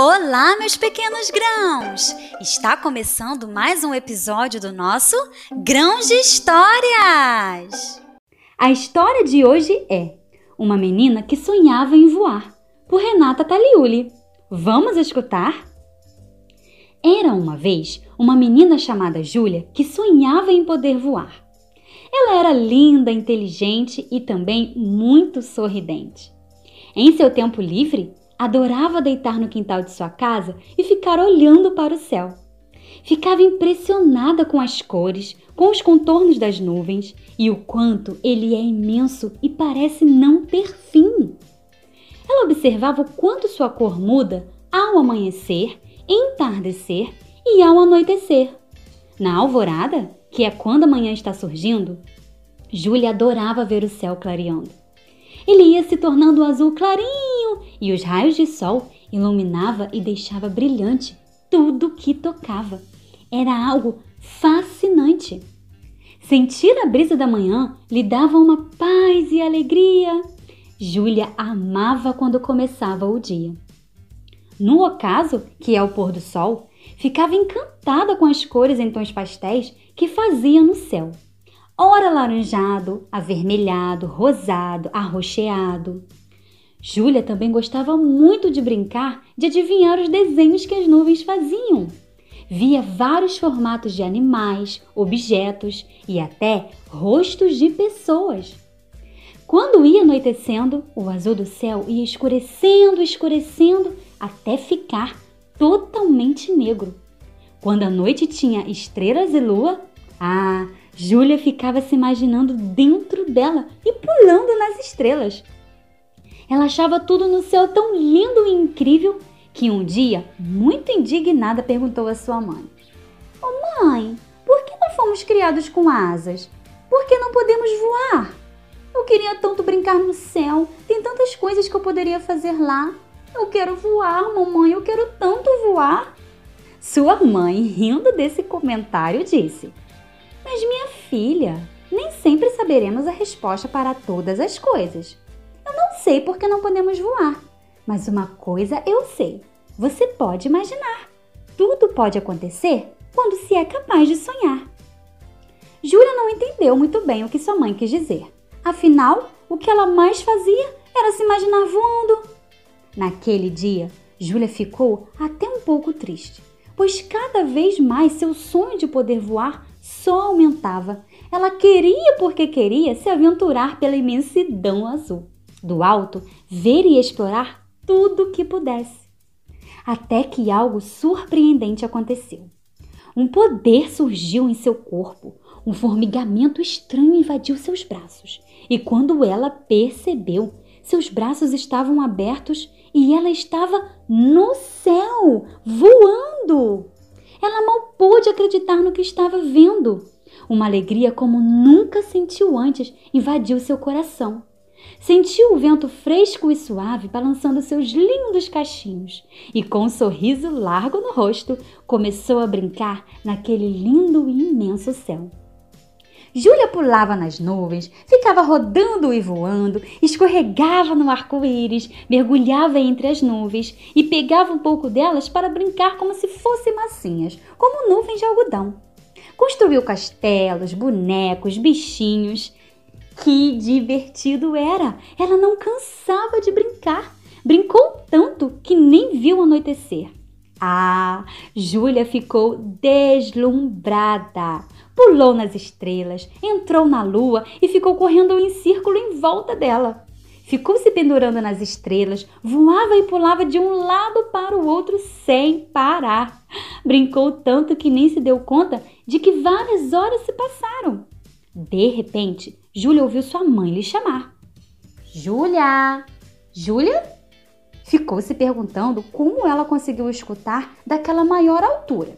Olá, meus pequenos grãos! Está começando mais um episódio do nosso Grãos de Histórias! A história de hoje é Uma Menina que Sonhava em Voar, por Renata Taliuli. Vamos escutar? Era uma vez uma menina chamada Júlia que sonhava em poder voar. Ela era linda, inteligente e também muito sorridente. Em seu tempo livre, adorava deitar no quintal de sua casa e ficar olhando para o céu. Ficava impressionada com as cores, com os contornos das nuvens e o quanto ele é imenso e parece não ter fim. Ela observava o quanto sua cor muda ao amanhecer, entardecer e ao anoitecer. Na alvorada, que é quando a manhã está surgindo, Júlia adorava ver o céu clareando. Ele ia se tornando azul clarinho e os raios de sol iluminava e deixava brilhante tudo que tocava. Era algo fascinante. Sentir a brisa da manhã lhe dava uma paz e alegria. Júlia amava quando começava o dia. No ocaso, que é o pôr do sol, ficava encantada com as cores em tons pastéis que fazia no céu ora laranjado, avermelhado, rosado, arroxeado. Júlia também gostava muito de brincar de adivinhar os desenhos que as nuvens faziam. Via vários formatos de animais, objetos e até rostos de pessoas. Quando ia anoitecendo, o azul do céu ia escurecendo, escurecendo até ficar totalmente negro. Quando a noite tinha estrelas e lua, ah, Júlia ficava se imaginando dentro dela e pulando nas estrelas. Ela achava tudo no céu tão lindo e incrível que um dia, muito indignada, perguntou à sua mãe: oh, mãe, por que não fomos criados com asas? Por que não podemos voar? Eu queria tanto brincar no céu, tem tantas coisas que eu poderia fazer lá. Eu quero voar, mamãe, eu quero tanto voar. Sua mãe, rindo desse comentário, disse: mas, minha filha, nem sempre saberemos a resposta para todas as coisas. Sei por que não podemos voar, mas uma coisa eu sei: você pode imaginar. Tudo pode acontecer quando se é capaz de sonhar. Júlia não entendeu muito bem o que sua mãe quis dizer. Afinal, o que ela mais fazia era se imaginar voando. Naquele dia, Júlia ficou até um pouco triste, pois cada vez mais seu sonho de poder voar só aumentava. Ela queria porque queria se aventurar pela imensidão azul. Do alto, ver e explorar tudo o que pudesse. Até que algo surpreendente aconteceu. Um poder surgiu em seu corpo. Um formigamento estranho invadiu seus braços. E quando ela percebeu, seus braços estavam abertos e ela estava no céu, voando. Ela mal pôde acreditar no que estava vendo. Uma alegria como nunca sentiu antes invadiu seu coração. Sentiu o vento fresco e suave balançando seus lindos cachinhos e, com um sorriso largo no rosto, começou a brincar naquele lindo e imenso céu. Júlia pulava nas nuvens, ficava rodando e voando, escorregava no arco-íris, mergulhava entre as nuvens e pegava um pouco delas para brincar como se fossem massinhas, como nuvens de algodão. Construiu castelos, bonecos, bichinhos. Que divertido era! Ela não cansava de brincar. Brincou tanto que nem viu anoitecer. Ah, Júlia ficou deslumbrada pulou nas estrelas, entrou na lua e ficou correndo em círculo em volta dela. Ficou se pendurando nas estrelas, voava e pulava de um lado para o outro sem parar. Brincou tanto que nem se deu conta de que várias horas se passaram. De repente, Júlia ouviu sua mãe lhe chamar. Júlia! Júlia? Ficou se perguntando como ela conseguiu escutar daquela maior altura.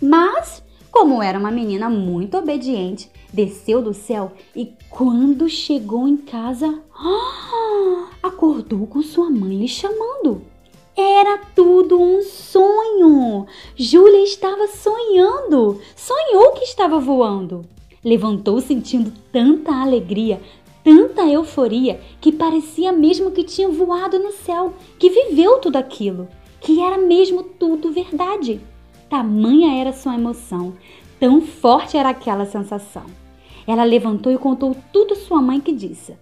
Mas como era uma menina muito obediente, desceu do céu e, quando chegou em casa, acordou com sua mãe lhe chamando. Era tudo um sonho! Júlia estava sonhando! Sonhou que estava voando! Levantou sentindo tanta alegria, tanta euforia, que parecia mesmo que tinha voado no céu, que viveu tudo aquilo. que era mesmo tudo verdade. Tamanha era sua emoção, tão forte era aquela sensação. Ela levantou e contou tudo sua mãe que disse: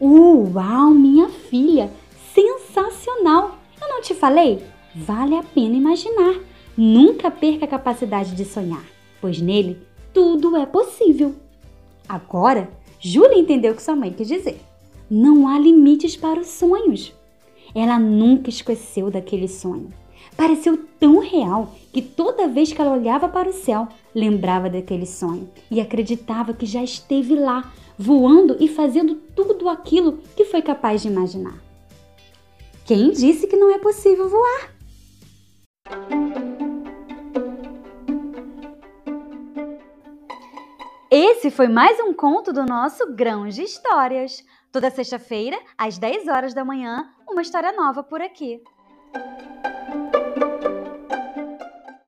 Uau, minha filha, sensacional! Eu não te falei? Vale a pena imaginar. Nunca perca a capacidade de sonhar, pois nele tudo é possível. Agora, Júlia entendeu o que sua mãe quis dizer. Não há limites para os sonhos. Ela nunca esqueceu daquele sonho. Pareceu tão real que toda vez que ela olhava para o céu, lembrava daquele sonho e acreditava que já esteve lá, voando e fazendo tudo aquilo que foi capaz de imaginar. Quem disse que não é possível voar? Esse foi mais um conto do nosso Grãos de Histórias. Toda sexta-feira, às 10 horas da manhã, uma história nova por aqui.